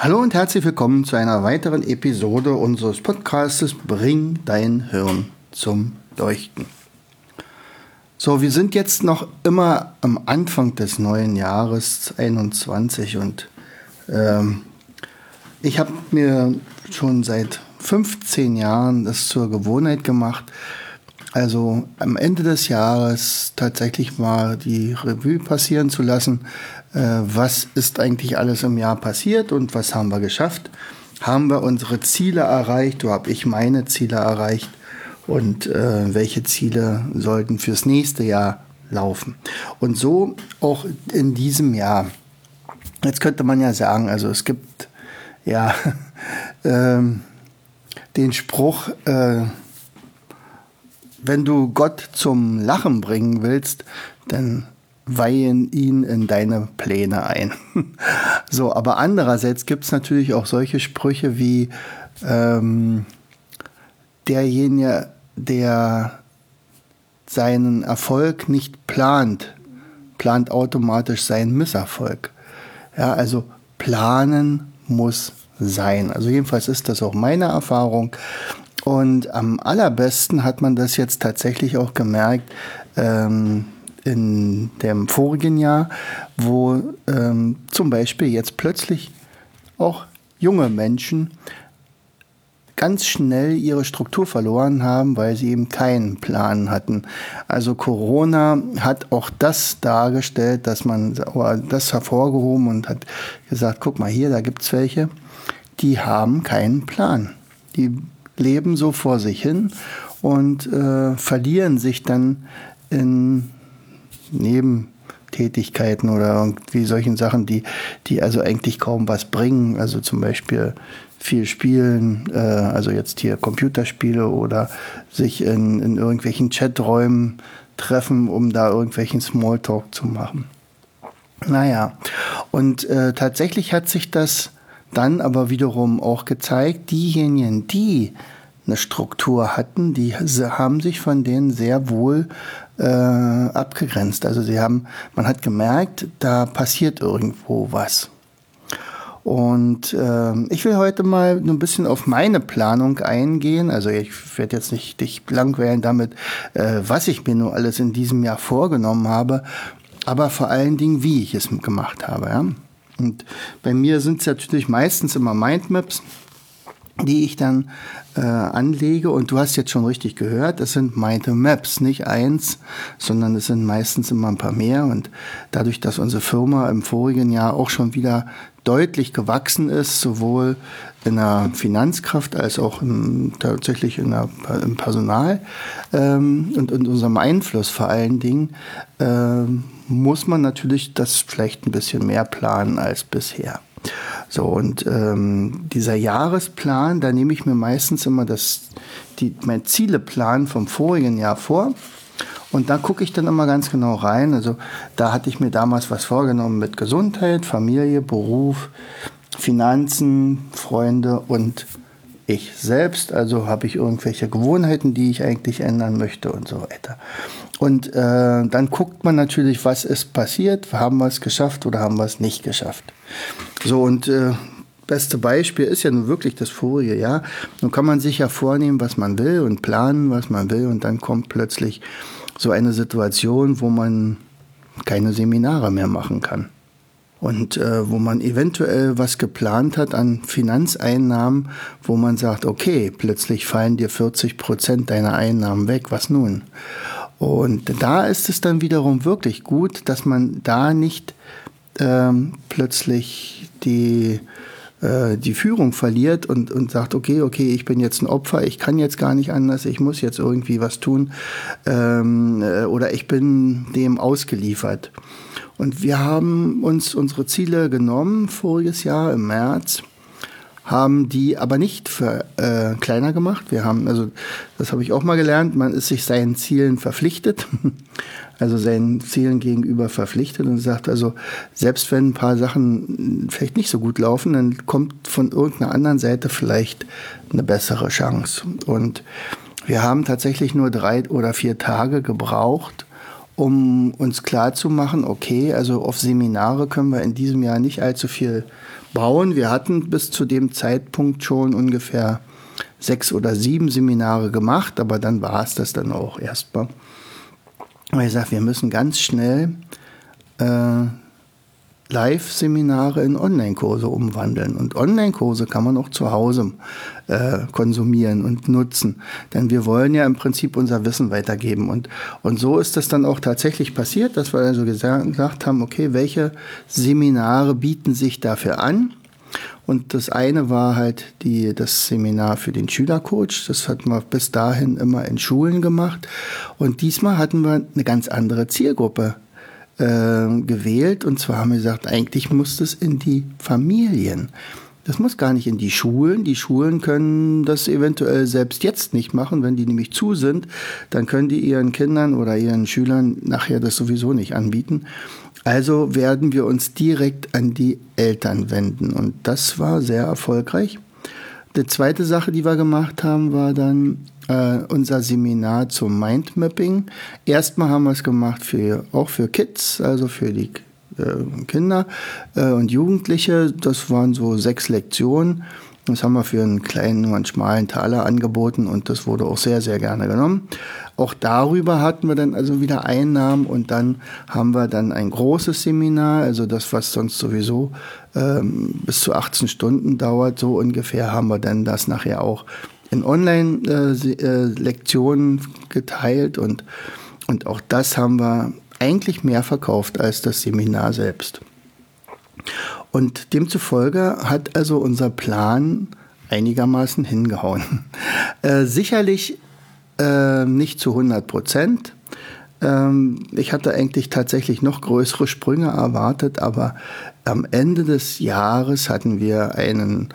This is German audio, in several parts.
Hallo und herzlich willkommen zu einer weiteren Episode unseres Podcastes Bring dein Hirn zum Leuchten. So, wir sind jetzt noch immer am Anfang des neuen Jahres 21 und ähm, ich habe mir schon seit 15 Jahren das zur Gewohnheit gemacht, also am Ende des Jahres tatsächlich mal die Revue passieren zu lassen, äh, was ist eigentlich alles im Jahr passiert und was haben wir geschafft. Haben wir unsere Ziele erreicht, so habe ich meine Ziele erreicht und äh, welche Ziele sollten fürs nächste Jahr laufen. Und so auch in diesem Jahr. Jetzt könnte man ja sagen, also es gibt ja ähm, den Spruch, äh, wenn du Gott zum Lachen bringen willst, dann weihen ihn in deine Pläne ein. so, aber andererseits gibt es natürlich auch solche Sprüche wie ähm, derjenige, der seinen Erfolg nicht plant, plant automatisch seinen Misserfolg. Ja, also planen muss sein. Also jedenfalls ist das auch meine Erfahrung. Und am allerbesten hat man das jetzt tatsächlich auch gemerkt ähm, in dem vorigen Jahr, wo ähm, zum Beispiel jetzt plötzlich auch junge Menschen ganz schnell ihre Struktur verloren haben, weil sie eben keinen Plan hatten. Also Corona hat auch das dargestellt, dass man das hervorgehoben und hat gesagt, guck mal hier, da gibt es welche, die haben keinen Plan. Die leben so vor sich hin und äh, verlieren sich dann in Nebentätigkeiten oder irgendwie solchen Sachen, die, die also eigentlich kaum was bringen. Also zum Beispiel viel spielen, äh, also jetzt hier Computerspiele oder sich in, in irgendwelchen Chaträumen treffen, um da irgendwelchen Smalltalk zu machen. Naja, und äh, tatsächlich hat sich das dann aber wiederum auch gezeigt, diejenigen, die eine Struktur hatten, die haben sich von denen sehr wohl äh, abgegrenzt. Also sie haben, man hat gemerkt, da passiert irgendwo was. Und äh, ich will heute mal ein bisschen auf meine Planung eingehen. Also ich werde jetzt nicht dich langweilen damit, äh, was ich mir nur alles in diesem Jahr vorgenommen habe, aber vor allen Dingen, wie ich es gemacht habe. Ja? Und bei mir sind es natürlich meistens immer Mindmaps, die ich dann äh, anlege. Und du hast jetzt schon richtig gehört, es sind Mindmaps, nicht eins, sondern es sind meistens immer ein paar mehr. Und dadurch, dass unsere Firma im vorigen Jahr auch schon wieder deutlich gewachsen ist, sowohl in der Finanzkraft als auch im, tatsächlich in der, im Personal ähm, und in unserem Einfluss vor allen Dingen, ähm, muss man natürlich das vielleicht ein bisschen mehr planen als bisher. So, und ähm, dieser Jahresplan, da nehme ich mir meistens immer das, die, mein Zieleplan vom vorigen Jahr vor. Und da gucke ich dann immer ganz genau rein. Also da hatte ich mir damals was vorgenommen mit Gesundheit, Familie, Beruf, Finanzen, Freunde und ich selbst. Also habe ich irgendwelche Gewohnheiten, die ich eigentlich ändern möchte und so weiter. Und äh, dann guckt man natürlich, was ist passiert, haben wir es geschafft oder haben wir es nicht geschafft. So und äh, beste Beispiel ist ja nun wirklich das vorige Jahr. Nun kann man sich ja vornehmen, was man will und planen, was man will und dann kommt plötzlich so eine Situation, wo man keine Seminare mehr machen kann. Und äh, wo man eventuell was geplant hat an Finanzeinnahmen, wo man sagt, okay, plötzlich fallen dir 40 Prozent deiner Einnahmen weg, was nun? Und da ist es dann wiederum wirklich gut, dass man da nicht ähm, plötzlich die die Führung verliert und, und sagt, okay, okay, ich bin jetzt ein Opfer, ich kann jetzt gar nicht anders, ich muss jetzt irgendwie was tun ähm, äh, oder ich bin dem ausgeliefert. Und wir haben uns unsere Ziele genommen voriges Jahr im März haben die aber nicht für, äh, kleiner gemacht. Wir haben, also das habe ich auch mal gelernt, man ist sich seinen Zielen verpflichtet, also seinen Zielen gegenüber verpflichtet und sagt also, selbst wenn ein paar Sachen vielleicht nicht so gut laufen, dann kommt von irgendeiner anderen Seite vielleicht eine bessere Chance. Und wir haben tatsächlich nur drei oder vier Tage gebraucht, um uns klar zu machen, okay, also auf Seminare können wir in diesem Jahr nicht allzu viel bauen. Wir hatten bis zu dem Zeitpunkt schon ungefähr sechs oder sieben Seminare gemacht, aber dann war es das dann auch erstmal. Und ich sage, wir müssen ganz schnell äh, Live-Seminare in Online-Kurse umwandeln. Und Online-Kurse kann man auch zu Hause äh, konsumieren und nutzen. Denn wir wollen ja im Prinzip unser Wissen weitergeben. Und, und so ist das dann auch tatsächlich passiert, dass wir also gesagt haben, okay, welche Seminare bieten sich dafür an? Und das eine war halt die, das Seminar für den Schülercoach. Das hatten wir bis dahin immer in Schulen gemacht. Und diesmal hatten wir eine ganz andere Zielgruppe äh, gewählt. Und zwar haben wir gesagt, eigentlich muss das in die Familien. Das muss gar nicht in die Schulen. Die Schulen können das eventuell selbst jetzt nicht machen. Wenn die nämlich zu sind, dann können die ihren Kindern oder ihren Schülern nachher das sowieso nicht anbieten. Also werden wir uns direkt an die Eltern wenden. Und das war sehr erfolgreich. Die zweite Sache, die wir gemacht haben, war dann äh, unser Seminar zum Mindmapping. Erstmal haben wir es gemacht für, auch für Kids, also für die äh, Kinder äh, und Jugendliche. Das waren so sechs Lektionen. Das haben wir für einen kleinen, nur einen schmalen Taler angeboten und das wurde auch sehr, sehr gerne genommen. Auch darüber hatten wir dann also wieder Einnahmen und dann haben wir dann ein großes Seminar, also das, was sonst sowieso ähm, bis zu 18 Stunden dauert, so ungefähr, haben wir dann das nachher auch in Online-Lektionen geteilt und, und auch das haben wir eigentlich mehr verkauft als das Seminar selbst. Und demzufolge hat also unser Plan einigermaßen hingehauen. Äh, sicherlich äh, nicht zu 100 Prozent. Ähm, ich hatte eigentlich tatsächlich noch größere Sprünge erwartet, aber am Ende des Jahres hatten wir einen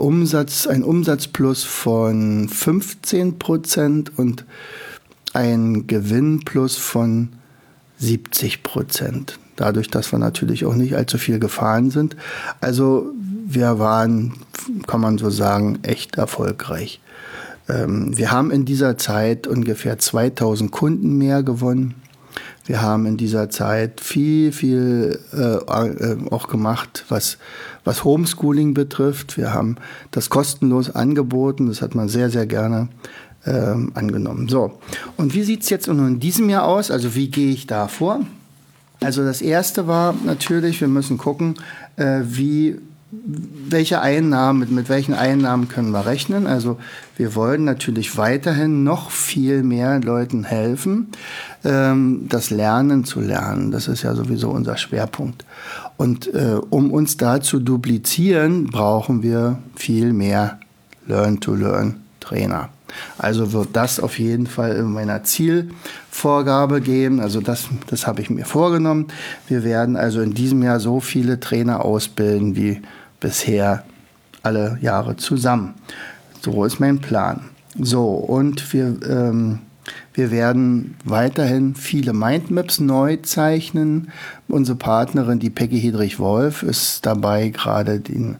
Umsatz, ein Umsatzplus von 15 Prozent und ein Gewinnplus von 70 Prozent. Dadurch, dass wir natürlich auch nicht allzu viel gefahren sind. Also wir waren, kann man so sagen, echt erfolgreich. Ähm, wir haben in dieser Zeit ungefähr 2000 Kunden mehr gewonnen. Wir haben in dieser Zeit viel, viel äh, äh, auch gemacht, was, was Homeschooling betrifft. Wir haben das kostenlos angeboten. Das hat man sehr, sehr gerne ähm, angenommen. So, und wie sieht es jetzt in diesem Jahr aus? Also wie gehe ich da vor? Also das Erste war natürlich, wir müssen gucken, äh, wie welche Einnahmen, mit, mit welchen Einnahmen können wir rechnen? Also wir wollen natürlich weiterhin noch viel mehr Leuten helfen, ähm, das Lernen zu lernen. Das ist ja sowieso unser Schwerpunkt. Und äh, um uns da zu duplizieren, brauchen wir viel mehr Learn-to-Learn-Trainer. Also wird das auf jeden Fall in meiner Zielvorgabe gehen. Also das, das habe ich mir vorgenommen. Wir werden also in diesem Jahr so viele Trainer ausbilden wie bisher alle Jahre zusammen. So ist mein Plan. So, und wir, ähm, wir werden weiterhin viele Mindmaps neu zeichnen. Unsere Partnerin, die Peggy Hedrich-Wolf, ist dabei, gerade den,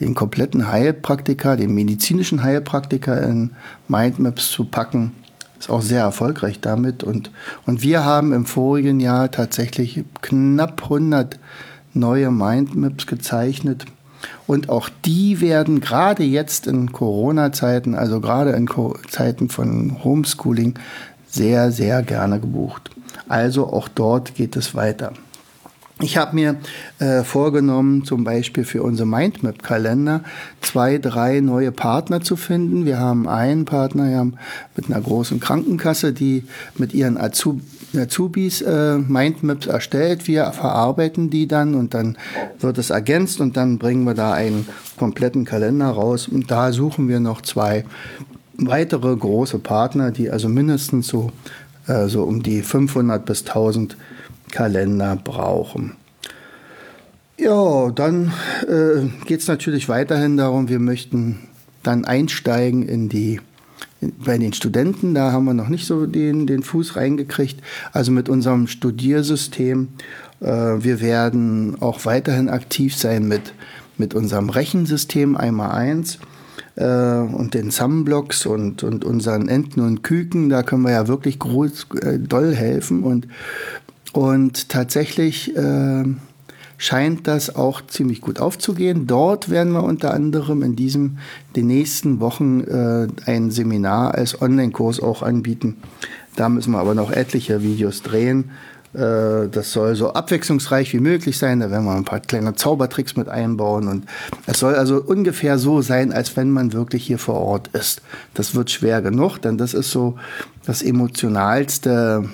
den kompletten Heilpraktiker, den medizinischen Heilpraktiker in Mindmaps zu packen. Ist auch sehr erfolgreich damit. Und, und wir haben im vorigen Jahr tatsächlich knapp 100 neue Mindmaps gezeichnet und auch die werden gerade jetzt in Corona-Zeiten, also gerade in Zeiten von Homeschooling, sehr, sehr gerne gebucht. Also auch dort geht es weiter. Ich habe mir äh, vorgenommen, zum Beispiel für unsere Mindmap-Kalender zwei, drei neue Partner zu finden. Wir haben einen Partner wir haben mit einer großen Krankenkasse, die mit ihren Azubis Azubis äh, Mindmaps erstellt. Wir verarbeiten die dann und dann wird es ergänzt und dann bringen wir da einen kompletten Kalender raus. Und da suchen wir noch zwei weitere große Partner, die also mindestens so, äh, so um die 500 bis 1000 Kalender brauchen. Ja, dann äh, geht es natürlich weiterhin darum, wir möchten dann einsteigen in die bei den Studenten, da haben wir noch nicht so den, den Fuß reingekriegt. Also mit unserem Studiersystem. Äh, wir werden auch weiterhin aktiv sein mit, mit unserem Rechensystem einmal eins äh, und den Sumblocks und, und unseren Enten und Küken. Da können wir ja wirklich groß, äh, doll helfen. Und, und tatsächlich äh, scheint das auch ziemlich gut aufzugehen. Dort werden wir unter anderem in diesem, den nächsten Wochen äh, ein Seminar als Online-Kurs auch anbieten. Da müssen wir aber noch etliche Videos drehen das soll so abwechslungsreich wie möglich sein. Da werden wir ein paar kleine Zaubertricks mit einbauen. Und es soll also ungefähr so sein, als wenn man wirklich hier vor Ort ist. Das wird schwer genug, denn das ist so das emotionalste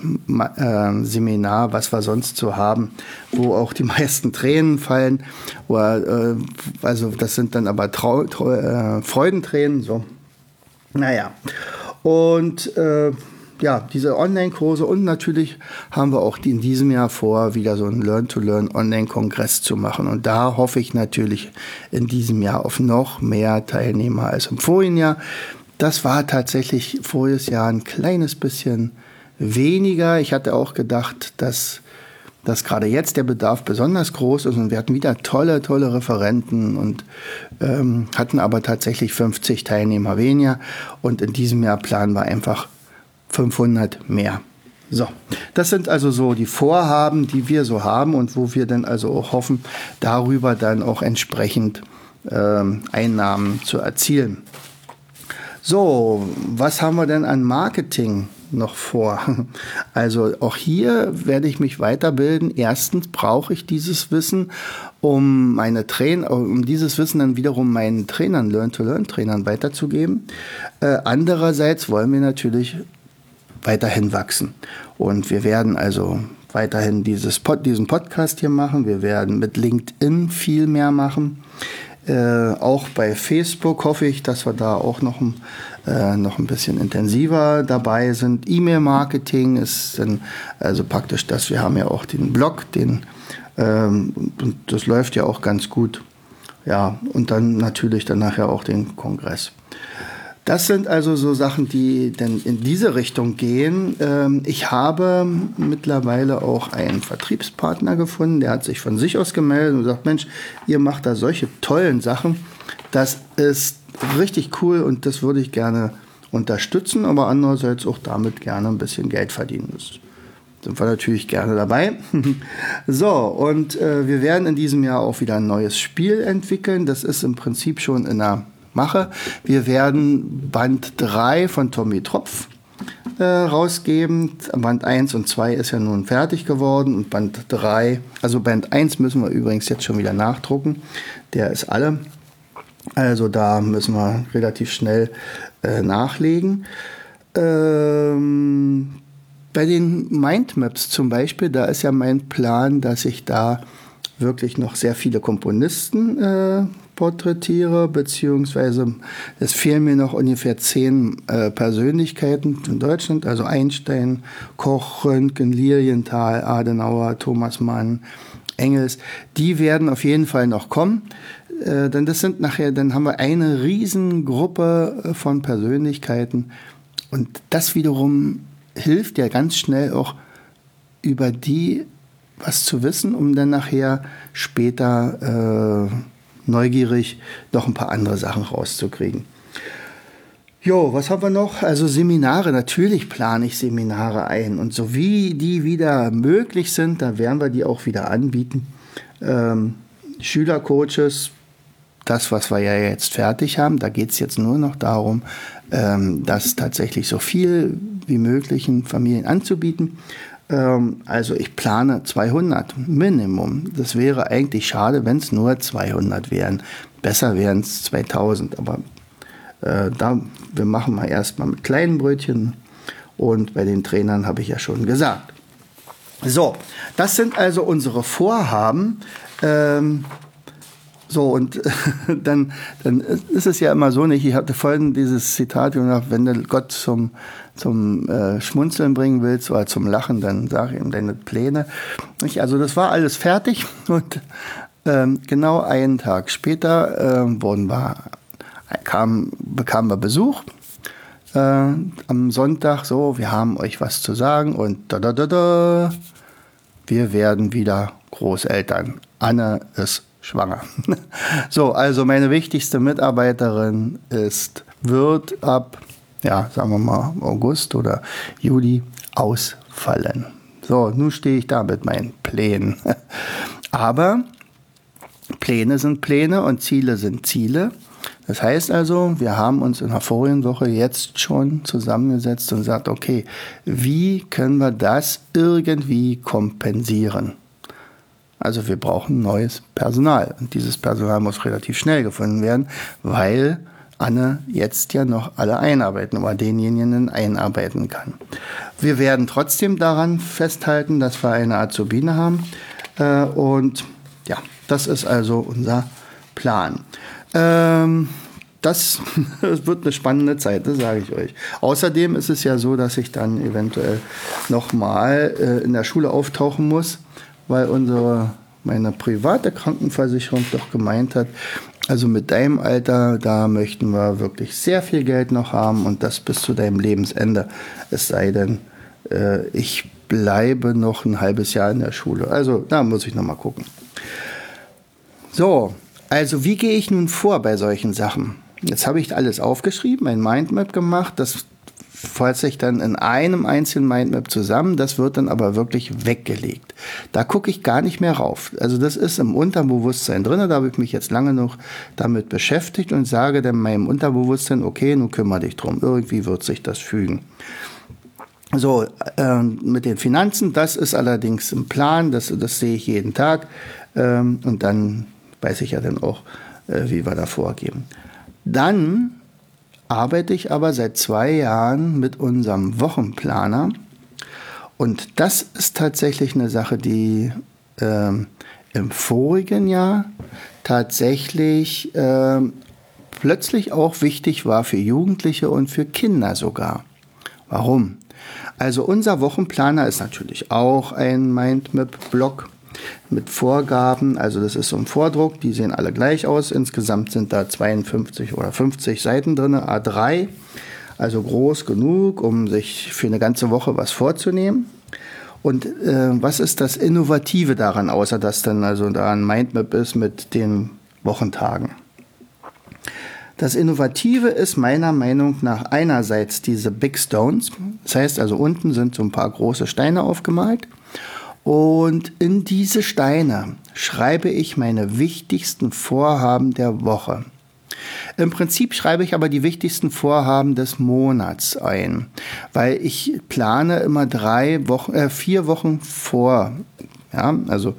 äh, Seminar, was wir sonst so haben, wo auch die meisten Tränen fallen. Äh, also das sind dann aber Trau Trau äh, Freudentränen. So. Naja. Und äh, ja, diese Online-Kurse und natürlich haben wir auch in diesem Jahr vor, wieder so einen Learn-to-Learn-Online-Kongress zu machen. Und da hoffe ich natürlich in diesem Jahr auf noch mehr Teilnehmer als im vorigen Jahr. Das war tatsächlich voriges Jahr ein kleines bisschen weniger. Ich hatte auch gedacht, dass dass gerade jetzt der Bedarf besonders groß ist und wir hatten wieder tolle, tolle Referenten und ähm, hatten aber tatsächlich 50 Teilnehmer weniger. Und in diesem Jahr planen wir einfach 500 mehr. So, das sind also so die Vorhaben, die wir so haben und wo wir dann also auch hoffen, darüber dann auch entsprechend ähm, Einnahmen zu erzielen. So, was haben wir denn an Marketing noch vor? Also auch hier werde ich mich weiterbilden. Erstens brauche ich dieses Wissen, um meine Trainer, um dieses Wissen dann wiederum meinen Trainern, Learn-to-Learn-Trainern weiterzugeben. Äh, andererseits wollen wir natürlich weiterhin wachsen. Und wir werden also weiterhin dieses Pod, diesen Podcast hier machen. Wir werden mit LinkedIn viel mehr machen. Äh, auch bei Facebook hoffe ich, dass wir da auch noch, äh, noch ein bisschen intensiver dabei sind. E-Mail-Marketing ist dann also praktisch das. Wir haben ja auch den Blog, den, ähm, und das läuft ja auch ganz gut. Ja, und dann natürlich dann nachher auch den Kongress. Das sind also so Sachen, die denn in diese Richtung gehen. Ähm, ich habe mittlerweile auch einen Vertriebspartner gefunden, der hat sich von sich aus gemeldet und sagt, Mensch, ihr macht da solche tollen Sachen. Das ist richtig cool und das würde ich gerne unterstützen, aber andererseits auch damit gerne ein bisschen Geld verdienen. Das sind wir natürlich gerne dabei. so, und äh, wir werden in diesem Jahr auch wieder ein neues Spiel entwickeln. Das ist im Prinzip schon in der mache. Wir werden Band 3 von Tommy Tropf äh, rausgeben. Band 1 und 2 ist ja nun fertig geworden und Band 3, also Band 1 müssen wir übrigens jetzt schon wieder nachdrucken. Der ist alle. Also da müssen wir relativ schnell äh, nachlegen. Ähm, bei den Mindmaps zum Beispiel, da ist ja mein Plan, dass ich da wirklich noch sehr viele Komponisten äh, porträtiere, beziehungsweise es fehlen mir noch ungefähr zehn äh, Persönlichkeiten in Deutschland, also Einstein, Koch, Röntgen, Lilienthal, Adenauer, Thomas Mann, Engels. Die werden auf jeden Fall noch kommen. Äh, denn das sind nachher, dann haben wir eine Riesengruppe äh, von Persönlichkeiten. Und das wiederum hilft ja ganz schnell auch über die was zu wissen, um dann nachher später äh, neugierig noch ein paar andere Sachen rauszukriegen. Jo, was haben wir noch? Also Seminare, natürlich plane ich Seminare ein. Und so wie die wieder möglich sind, da werden wir die auch wieder anbieten. Ähm, Schülercoaches, das, was wir ja jetzt fertig haben, da geht es jetzt nur noch darum, ähm, das tatsächlich so viel wie möglich in Familien anzubieten. Ähm, also ich plane 200 Minimum. Das wäre eigentlich schade, wenn es nur 200 wären. Besser wären es 2000. Aber äh, da, wir machen mal erstmal mit kleinen Brötchen. Und bei den Trainern habe ich ja schon gesagt. So, das sind also unsere Vorhaben. Ähm, so, und dann, dann ist es ja immer so nicht. Ich hatte vorhin dieses Zitat wenn du Gott zum, zum äh, Schmunzeln bringen willst oder zum Lachen, dann sag ihm deine Pläne. Also das war alles fertig und ähm, genau einen Tag später äh, wurden wir, kam, bekamen wir Besuch. Äh, am Sonntag so, wir haben euch was zu sagen und da da da da, wir werden wieder Großeltern. Anne ist schwanger. so, also meine wichtigste Mitarbeiterin ist, wird ab, ja, sagen wir mal, August oder Juli ausfallen. So, nun stehe ich da mit meinen Plänen. Aber Pläne sind Pläne und Ziele sind Ziele. Das heißt also, wir haben uns in der vorigen Woche jetzt schon zusammengesetzt und gesagt, okay, wie können wir das irgendwie kompensieren? Also wir brauchen neues Personal. Und dieses Personal muss relativ schnell gefunden werden, weil Anne jetzt ja noch alle einarbeiten oder denjenigen einarbeiten kann. Wir werden trotzdem daran festhalten, dass wir eine Azubine haben. Äh, und ja, das ist also unser Plan. Ähm, das, wird eine spannende Zeit, das sage ich euch. Außerdem ist es ja so, dass ich dann eventuell nochmal äh, in der Schule auftauchen muss weil unsere, meine private Krankenversicherung doch gemeint hat, also mit deinem Alter, da möchten wir wirklich sehr viel Geld noch haben und das bis zu deinem Lebensende. Es sei denn, äh, ich bleibe noch ein halbes Jahr in der Schule. Also da muss ich noch mal gucken. So, also wie gehe ich nun vor bei solchen Sachen? Jetzt habe ich alles aufgeschrieben, ein Mindmap gemacht. Das fasst sich dann in einem einzelnen Mindmap zusammen. Das wird dann aber wirklich weggelegt. Da gucke ich gar nicht mehr rauf. Also das ist im Unterbewusstsein drin. Da habe ich mich jetzt lange noch damit beschäftigt und sage dann meinem Unterbewusstsein, okay, nun kümmere dich drum. Irgendwie wird sich das fügen. So, äh, mit den Finanzen, das ist allerdings im Plan, das, das sehe ich jeden Tag. Ähm, und dann weiß ich ja dann auch, äh, wie wir da vorgehen. Dann arbeite ich aber seit zwei Jahren mit unserem Wochenplaner. Und das ist tatsächlich eine Sache, die äh, im vorigen Jahr tatsächlich äh, plötzlich auch wichtig war für Jugendliche und für Kinder sogar. Warum? Also unser Wochenplaner ist natürlich auch ein Mindmap-Block mit Vorgaben. Also das ist so ein Vordruck, die sehen alle gleich aus. Insgesamt sind da 52 oder 50 Seiten drin, A3. Also groß genug, um sich für eine ganze Woche was vorzunehmen. Und äh, was ist das Innovative daran, außer dass dann also da ein Mindmap ist mit den Wochentagen? Das Innovative ist meiner Meinung nach einerseits diese Big Stones. Das heißt also unten sind so ein paar große Steine aufgemalt und in diese Steine schreibe ich meine wichtigsten Vorhaben der Woche. Im Prinzip schreibe ich aber die wichtigsten Vorhaben des Monats ein, weil ich plane immer drei Wochen, äh, vier Wochen vor. Ja, also,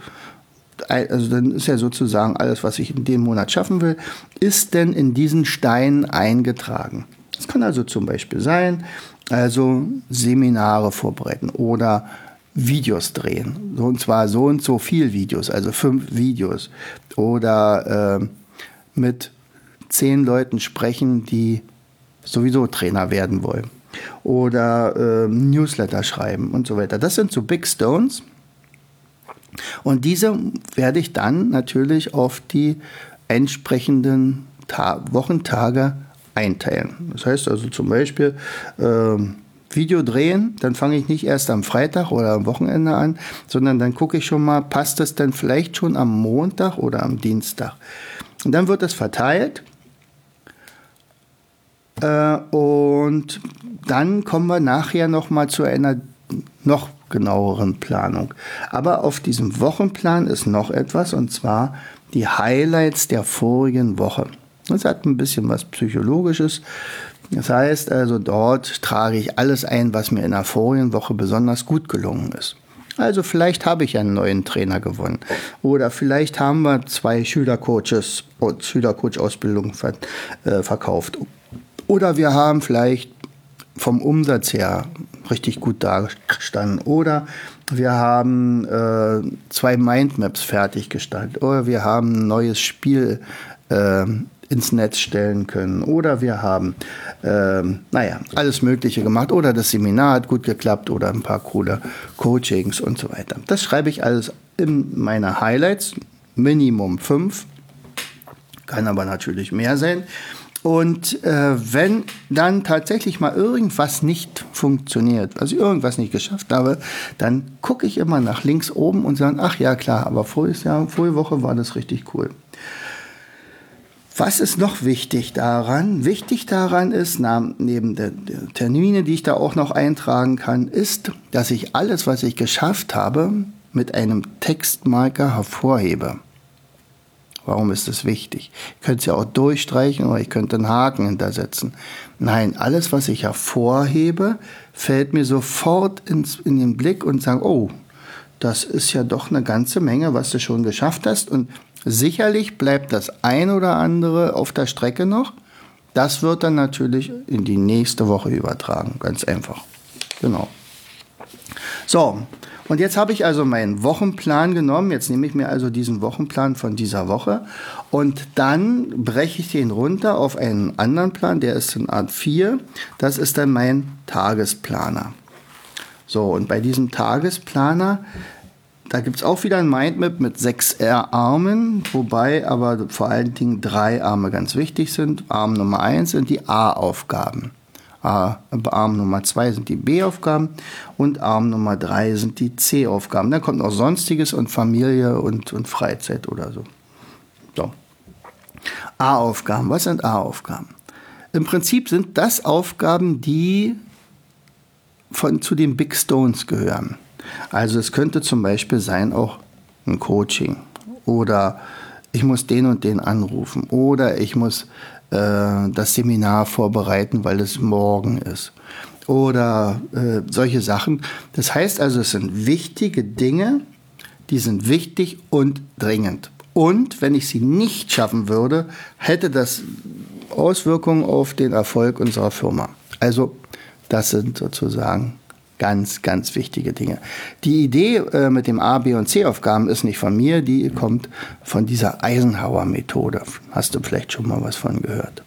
also dann ist ja sozusagen alles, was ich in dem Monat schaffen will, ist denn in diesen Steinen eingetragen. Das kann also zum Beispiel sein, also Seminare vorbereiten oder Videos drehen. und zwar so und so viel Videos, also fünf Videos. Oder äh, mit zehn Leuten sprechen, die sowieso Trainer werden wollen. Oder äh, Newsletter schreiben und so weiter. Das sind so Big Stones. Und diese werde ich dann natürlich auf die entsprechenden Ta Wochentage einteilen. Das heißt also zum Beispiel, äh, Video drehen, dann fange ich nicht erst am Freitag oder am Wochenende an, sondern dann gucke ich schon mal, passt das denn vielleicht schon am Montag oder am Dienstag. Und dann wird das verteilt. Äh, und dann kommen wir nachher noch mal zu einer noch genaueren Planung. Aber auf diesem Wochenplan ist noch etwas, und zwar die Highlights der vorigen Woche. Das hat ein bisschen was Psychologisches. Das heißt also, dort trage ich alles ein, was mir in der vorigen Woche besonders gut gelungen ist. Also vielleicht habe ich einen neuen Trainer gewonnen. Oder vielleicht haben wir zwei Schülercoaches, Schülercoach-Ausbildungen ver, äh, verkauft. Oder wir haben vielleicht vom Umsatz her richtig gut dagestanden. Oder wir haben äh, zwei Mindmaps fertiggestellt oder wir haben ein neues Spiel äh, ins Netz stellen können oder wir haben, äh, naja, alles Mögliche gemacht oder das Seminar hat gut geklappt oder ein paar coole Coachings und so weiter. Das schreibe ich alles in meine Highlights, Minimum fünf, kann aber natürlich mehr sein. Und äh, wenn dann tatsächlich mal irgendwas nicht funktioniert, also irgendwas nicht geschafft habe, dann gucke ich immer nach links oben und sage, ach ja klar, aber voriges Jahr, vorige Woche war das richtig cool. Was ist noch wichtig daran? Wichtig daran ist, neben der Termine, die ich da auch noch eintragen kann, ist, dass ich alles, was ich geschafft habe, mit einem Textmarker hervorhebe. Warum ist das wichtig? Ich könnte es ja auch durchstreichen oder ich könnte einen Haken hintersetzen. Nein, alles, was ich hervorhebe, fällt mir sofort ins, in den Blick und sage, oh, das ist ja doch eine ganze Menge, was du schon geschafft hast. Und sicherlich bleibt das ein oder andere auf der Strecke noch. Das wird dann natürlich in die nächste Woche übertragen. Ganz einfach. Genau. So, und jetzt habe ich also meinen Wochenplan genommen. Jetzt nehme ich mir also diesen Wochenplan von dieser Woche und dann breche ich den runter auf einen anderen Plan, der ist in Art 4. Das ist dann mein Tagesplaner. So, und bei diesem Tagesplaner, da gibt es auch wieder ein Mindmap mit sechs R-Armen, wobei aber vor allen Dingen drei Arme ganz wichtig sind. Arm Nummer 1 sind die A-Aufgaben. Arm Nummer 2 sind die B-Aufgaben und Arm Nummer 3 sind die C-Aufgaben. Dann kommt noch Sonstiges und Familie und, und Freizeit oder so. So. A-Aufgaben. Was sind A-Aufgaben? Im Prinzip sind das Aufgaben, die von, zu den Big Stones gehören. Also es könnte zum Beispiel sein auch ein Coaching oder ich muss den und den anrufen oder ich muss äh, das Seminar vorbereiten, weil es morgen ist. Oder äh, solche Sachen. Das heißt also, es sind wichtige Dinge, die sind wichtig und dringend. Und wenn ich sie nicht schaffen würde, hätte das Auswirkungen auf den Erfolg unserer Firma. Also das sind sozusagen Ganz, ganz wichtige Dinge. Die Idee äh, mit dem A, B und C-Aufgaben ist nicht von mir, die kommt von dieser Eisenhower-Methode. Hast du vielleicht schon mal was von gehört?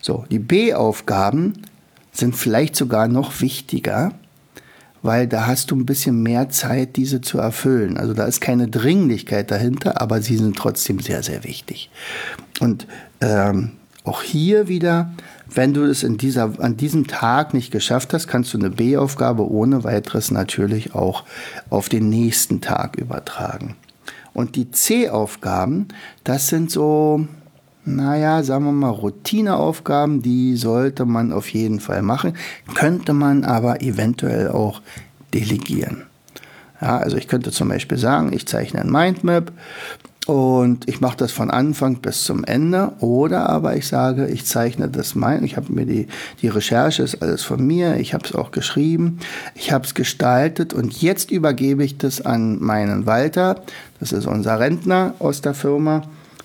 So, die B-Aufgaben sind vielleicht sogar noch wichtiger, weil da hast du ein bisschen mehr Zeit, diese zu erfüllen. Also da ist keine Dringlichkeit dahinter, aber sie sind trotzdem sehr, sehr wichtig. Und ähm, auch hier wieder wenn du es in dieser, an diesem Tag nicht geschafft hast, kannst du eine B-Aufgabe ohne weiteres natürlich auch auf den nächsten Tag übertragen. Und die C-Aufgaben, das sind so, naja, sagen wir mal, Routineaufgaben, die sollte man auf jeden Fall machen, könnte man aber eventuell auch delegieren. Ja, also ich könnte zum Beispiel sagen, ich zeichne ein Mindmap und ich mache das von Anfang bis zum Ende. Oder aber ich sage, ich zeichne das mein. Ich habe mir die, die Recherche ist alles von mir. Ich habe es auch geschrieben. Ich habe es gestaltet. Und jetzt übergebe ich das an meinen Walter. Das ist unser Rentner aus der Firma,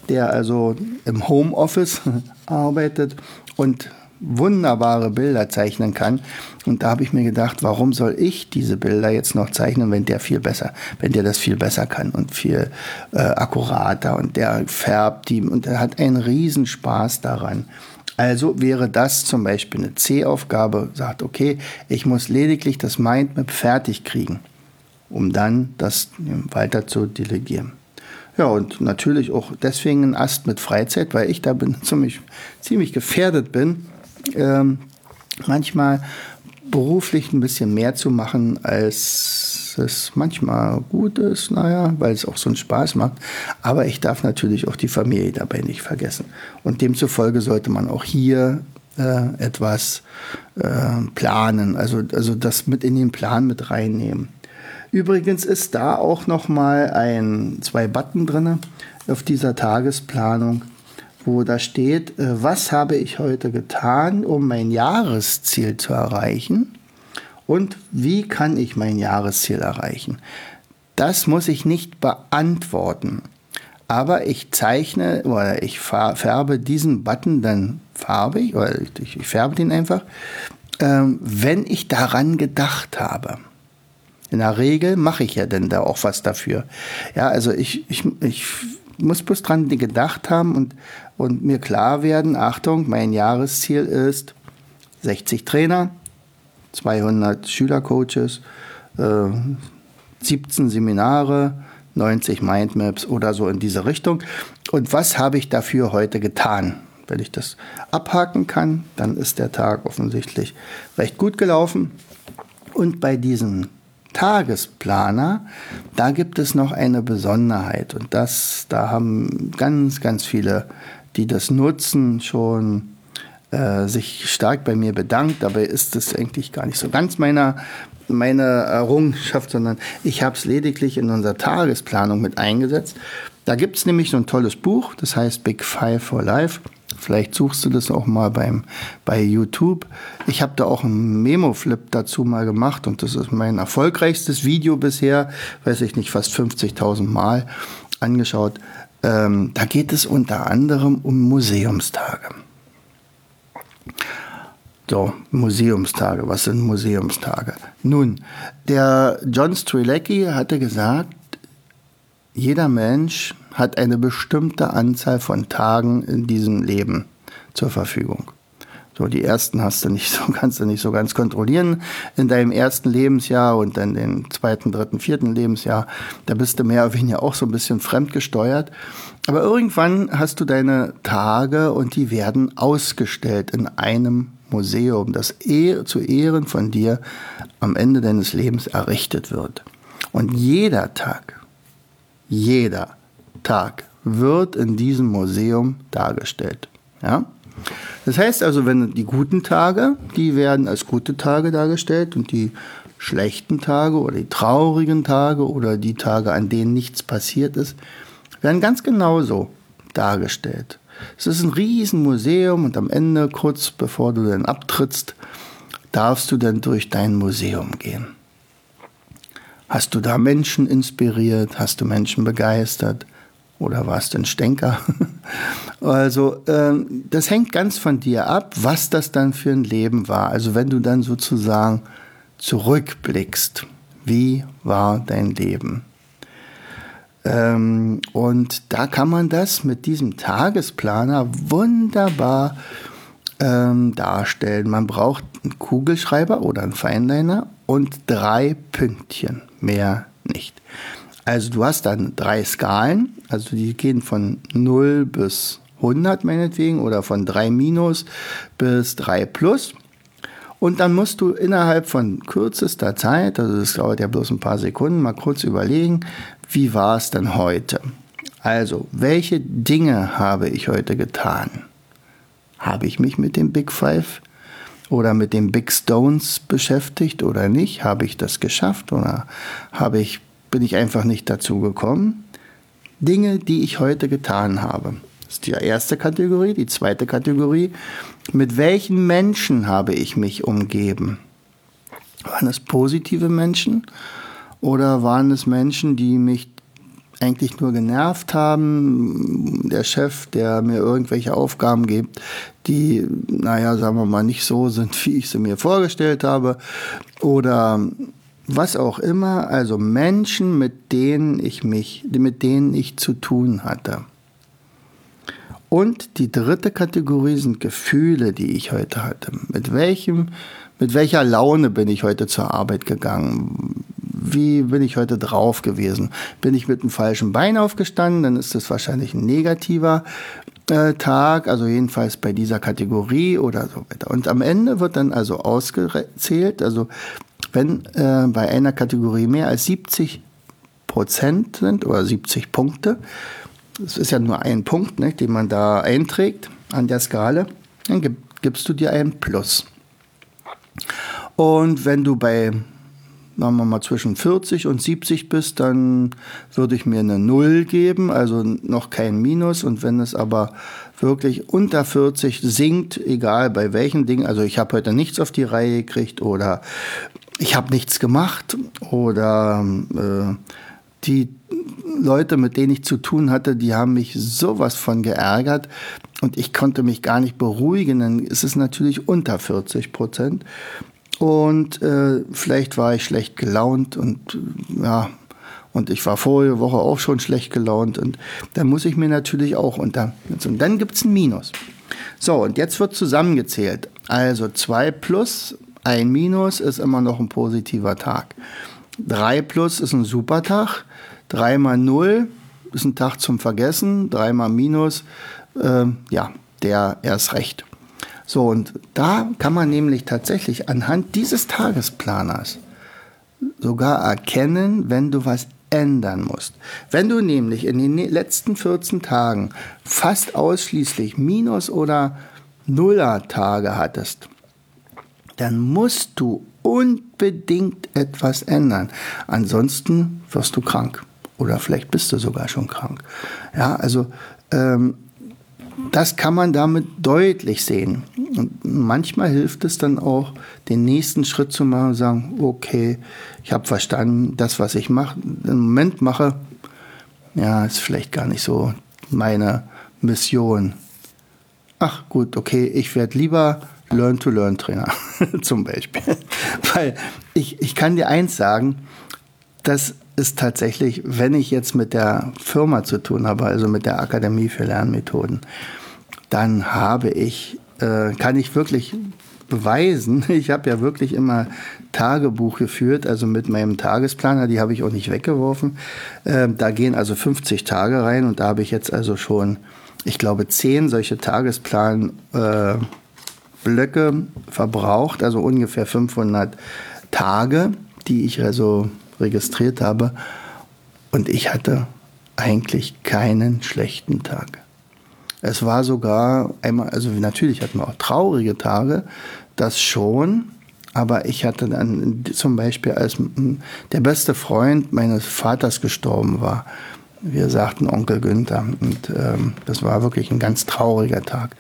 der also im Homeoffice arbeitet und wunderbare Bilder zeichnen kann. Und da habe ich mir gedacht, warum soll ich diese Bilder jetzt noch zeichnen, wenn der viel besser, wenn der das viel besser kann und viel äh, akkurater und der färbt die und er hat einen Riesenspaß daran. Also wäre das zum Beispiel eine C-Aufgabe, sagt, okay, ich muss lediglich das Mindmap fertig kriegen, um dann das weiter zu delegieren. Ja, und natürlich auch deswegen ein Ast mit Freizeit, weil ich da bin ziemlich, ziemlich gefährdet bin, ähm, manchmal beruflich ein bisschen mehr zu machen, als es manchmal gut ist, naja, weil es auch so einen Spaß macht. Aber ich darf natürlich auch die Familie dabei nicht vergessen. Und demzufolge sollte man auch hier äh, etwas äh, planen, also, also das mit in den Plan mit reinnehmen. Übrigens ist da auch noch mal ein zwei Button drin auf dieser Tagesplanung wo da steht, äh, was habe ich heute getan, um mein Jahresziel zu erreichen und wie kann ich mein Jahresziel erreichen. Das muss ich nicht beantworten, aber ich zeichne oder ich färbe diesen Button dann farbig oder ich, färbe den einfach, ähm, wenn ich daran gedacht habe. In der Regel mache ich ja denn da auch was dafür. Ja, also ich, ich, ich muss bloß dran gedacht haben und, und mir klar werden, Achtung, mein Jahresziel ist 60 Trainer, 200 Schülercoaches, äh, 17 Seminare, 90 Mindmaps oder so in diese Richtung. Und was habe ich dafür heute getan? Wenn ich das abhaken kann, dann ist der Tag offensichtlich recht gut gelaufen. Und bei diesem Tagesplaner, da gibt es noch eine Besonderheit. Und das, da haben ganz, ganz viele, die das nutzen, schon äh, sich stark bei mir bedankt. Dabei ist es eigentlich gar nicht so ganz meiner, meine Errungenschaft, sondern ich habe es lediglich in unserer Tagesplanung mit eingesetzt. Da gibt es nämlich so ein tolles Buch, das heißt Big Five for Life. Vielleicht suchst du das auch mal beim, bei YouTube. Ich habe da auch einen Memo-Flip dazu mal gemacht und das ist mein erfolgreichstes Video bisher, weiß ich nicht, fast 50.000 Mal angeschaut. Ähm, da geht es unter anderem um Museumstage. So, Museumstage. Was sind Museumstage? Nun, der John Strilecki hatte gesagt, jeder Mensch hat eine bestimmte Anzahl von Tagen in diesem Leben zur Verfügung. So, die ersten hast du nicht so, kannst du nicht so ganz kontrollieren in deinem ersten Lebensjahr und dann den zweiten, dritten, vierten Lebensjahr. Da bist du mehr oder weniger auch so ein bisschen fremdgesteuert. Aber irgendwann hast du deine Tage und die werden ausgestellt in einem Museum, das zu Ehren von dir am Ende deines Lebens errichtet wird. Und jeder Tag, jeder Tag wird in diesem Museum dargestellt. Ja? Das heißt also, wenn die guten Tage, die werden als gute Tage dargestellt und die schlechten Tage oder die traurigen Tage oder die Tage, an denen nichts passiert ist, werden ganz genauso dargestellt. Es ist ein Riesenmuseum und am Ende, kurz bevor du dann abtrittst, darfst du dann durch dein Museum gehen. Hast du da Menschen inspiriert? Hast du Menschen begeistert? Oder warst du ein Stänker? also ähm, das hängt ganz von dir ab, was das dann für ein Leben war. Also wenn du dann sozusagen zurückblickst, wie war dein Leben? Ähm, und da kann man das mit diesem Tagesplaner wunderbar ähm, darstellen. Man braucht einen Kugelschreiber oder einen Feinliner und drei Pünktchen, mehr nicht. Also du hast dann drei Skalen, also die gehen von 0 bis 100 meinetwegen oder von 3 minus bis 3 plus. Und dann musst du innerhalb von kürzester Zeit, also das dauert ja bloß ein paar Sekunden, mal kurz überlegen, wie war es denn heute? Also, welche Dinge habe ich heute getan? Habe ich mich mit dem Big Five oder mit den Big Stones beschäftigt oder nicht? Habe ich das geschafft oder habe ich, bin ich einfach nicht dazu gekommen? Dinge, die ich heute getan habe. Das ist die erste Kategorie. Die zweite Kategorie, mit welchen Menschen habe ich mich umgeben? Waren es positive Menschen oder waren es Menschen, die mich eigentlich nur genervt haben? Der Chef, der mir irgendwelche Aufgaben gibt, die, naja, sagen wir mal, nicht so sind, wie ich sie mir vorgestellt habe. Oder was auch immer, also Menschen, mit denen ich mich, mit denen ich zu tun hatte. Und die dritte Kategorie sind Gefühle, die ich heute hatte. Mit welchem, mit welcher Laune bin ich heute zur Arbeit gegangen? Wie bin ich heute drauf gewesen? Bin ich mit dem falschen Bein aufgestanden? Dann ist das wahrscheinlich ein negativer äh, Tag, also jedenfalls bei dieser Kategorie oder so weiter. Und am Ende wird dann also ausgezählt, also wenn äh, bei einer Kategorie mehr als 70 Prozent sind oder 70 Punkte, das ist ja nur ein Punkt, ne, den man da einträgt an der Skala, dann gib, gibst du dir ein Plus. Und wenn du bei, sagen wir mal, zwischen 40 und 70 bist, dann würde ich mir eine Null geben, also noch kein Minus. Und wenn es aber wirklich unter 40 sinkt, egal bei welchen Dingen, also ich habe heute nichts auf die Reihe gekriegt oder ich habe nichts gemacht oder äh, die Leute, mit denen ich zu tun hatte, die haben mich sowas von geärgert und ich konnte mich gar nicht beruhigen. Dann ist es natürlich unter 40 Prozent. und äh, vielleicht war ich schlecht gelaunt und ja, und ich war vorige Woche auch schon schlecht gelaunt und dann muss ich mir natürlich auch unter. Und dann gibt es ein Minus. So, und jetzt wird zusammengezählt. Also 2 plus, ein Minus ist immer noch ein positiver Tag. 3 plus ist ein super Tag. 3 mal 0 ist ein Tag zum Vergessen. 3 mal Minus, äh, ja, der erst recht. So, und da kann man nämlich tatsächlich anhand dieses Tagesplaners sogar erkennen, wenn du was ändern musst. Wenn du nämlich in den letzten 14 Tagen fast ausschließlich Minus- oder Nuller-Tage hattest, dann musst du unbedingt etwas ändern. Ansonsten wirst du krank. Oder vielleicht bist du sogar schon krank. Ja, also ähm, das kann man damit deutlich sehen. Und manchmal hilft es dann auch, den nächsten Schritt zu machen und sagen, okay, ich habe verstanden, das, was ich mache, im Moment mache, ja, ist vielleicht gar nicht so meine Mission. Ach gut, okay, ich werde lieber Learn-to-Learn-Trainer zum Beispiel. Weil ich, ich kann dir eins sagen, das ist tatsächlich, wenn ich jetzt mit der Firma zu tun habe, also mit der Akademie für Lernmethoden, dann habe ich, äh, kann ich wirklich beweisen, ich habe ja wirklich immer Tagebuch geführt, also mit meinem Tagesplaner, die habe ich auch nicht weggeworfen. Äh, da gehen also 50 Tage rein und da habe ich jetzt also schon, ich glaube, zehn solche Tagesplan äh, Blöcke verbraucht, also ungefähr 500 Tage, die ich also registriert habe. Und ich hatte eigentlich keinen schlechten Tag. Es war sogar einmal, also natürlich hatten wir auch traurige Tage, das schon, aber ich hatte dann zum Beispiel, als der beste Freund meines Vaters gestorben war, wir sagten Onkel Günther, und ähm, das war wirklich ein ganz trauriger Tag.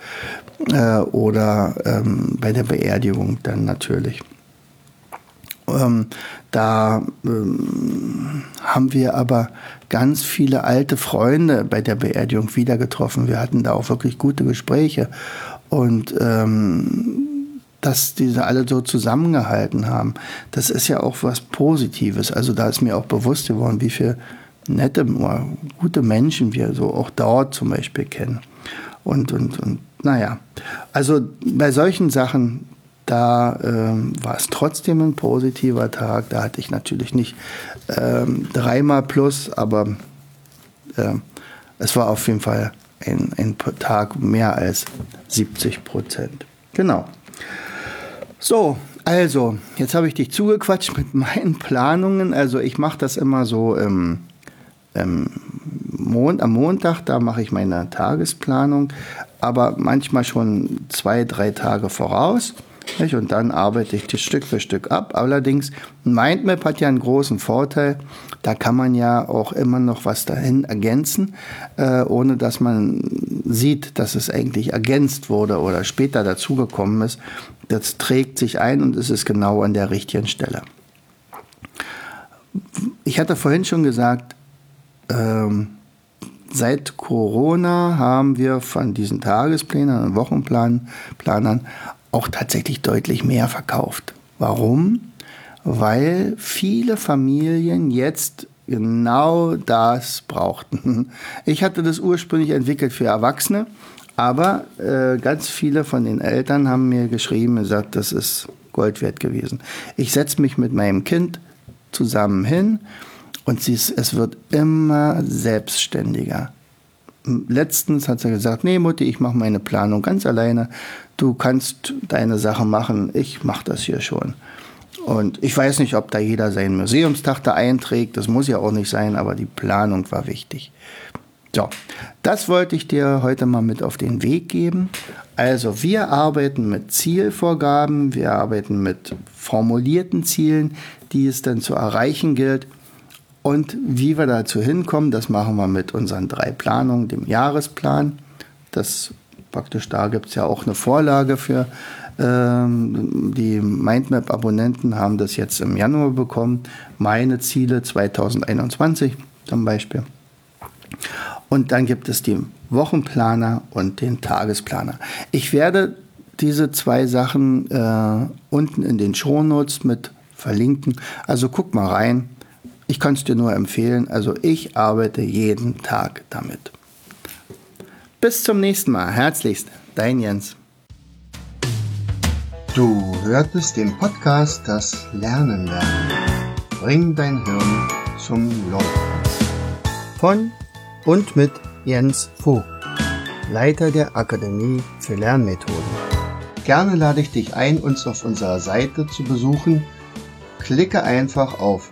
Äh, oder ähm, bei der Beerdigung dann natürlich. Ähm, da ähm, haben wir aber ganz viele alte Freunde bei der Beerdigung wieder getroffen. Wir hatten da auch wirklich gute Gespräche und ähm, dass diese alle so zusammengehalten haben, das ist ja auch was Positives. Also da ist mir auch bewusst geworden, wie viele nette, gute Menschen wir so auch dort zum Beispiel kennen. Und, und, und naja, also bei solchen Sachen da ähm, war es trotzdem ein positiver Tag. Da hatte ich natürlich nicht ähm, dreimal plus, aber äh, es war auf jeden Fall ein, ein Tag mehr als 70 Prozent. Genau. So, also, jetzt habe ich dich zugequatscht mit meinen Planungen. Also ich mache das immer so im, im Mond, am Montag, da mache ich meine Tagesplanung, aber manchmal schon zwei, drei Tage voraus. Nicht? Und dann arbeite ich das Stück für Stück ab. Allerdings, Mindmap hat ja einen großen Vorteil. Da kann man ja auch immer noch was dahin ergänzen, äh, ohne dass man sieht, dass es eigentlich ergänzt wurde oder später dazugekommen ist. Das trägt sich ein und es ist genau an der richtigen Stelle. Ich hatte vorhin schon gesagt, ähm, seit Corona haben wir von diesen Tagesplänen und Wochenplanern auch tatsächlich deutlich mehr verkauft. Warum? Weil viele Familien jetzt genau das brauchten. Ich hatte das ursprünglich entwickelt für Erwachsene, aber äh, ganz viele von den Eltern haben mir geschrieben und gesagt, das ist Gold wert gewesen. Ich setze mich mit meinem Kind zusammen hin und sie ist, es wird immer selbstständiger. Letztens hat sie gesagt, nee Mutti, ich mache meine Planung ganz alleine du kannst deine Sache machen, ich mache das hier schon. Und ich weiß nicht, ob da jeder seinen Museumstag da einträgt, das muss ja auch nicht sein, aber die Planung war wichtig. So, das wollte ich dir heute mal mit auf den Weg geben. Also wir arbeiten mit Zielvorgaben, wir arbeiten mit formulierten Zielen, die es dann zu erreichen gilt. Und wie wir dazu hinkommen, das machen wir mit unseren drei Planungen, dem Jahresplan. Das praktisch da gibt es ja auch eine Vorlage für. Ähm, die Mindmap-Abonnenten haben das jetzt im Januar bekommen. Meine Ziele 2021 zum Beispiel. Und dann gibt es den Wochenplaner und den Tagesplaner. Ich werde diese zwei Sachen äh, unten in den Shownotes mit verlinken. Also guck mal rein. Ich kann es dir nur empfehlen. Also ich arbeite jeden Tag damit. Bis zum nächsten Mal. Herzlichst, dein Jens. Du hörtest den Podcast Das Lernen lernen. Bring dein Hirn zum Laufen. Von und mit Jens Vogt, Leiter der Akademie für Lernmethoden. Gerne lade ich dich ein, uns auf unserer Seite zu besuchen. Klicke einfach auf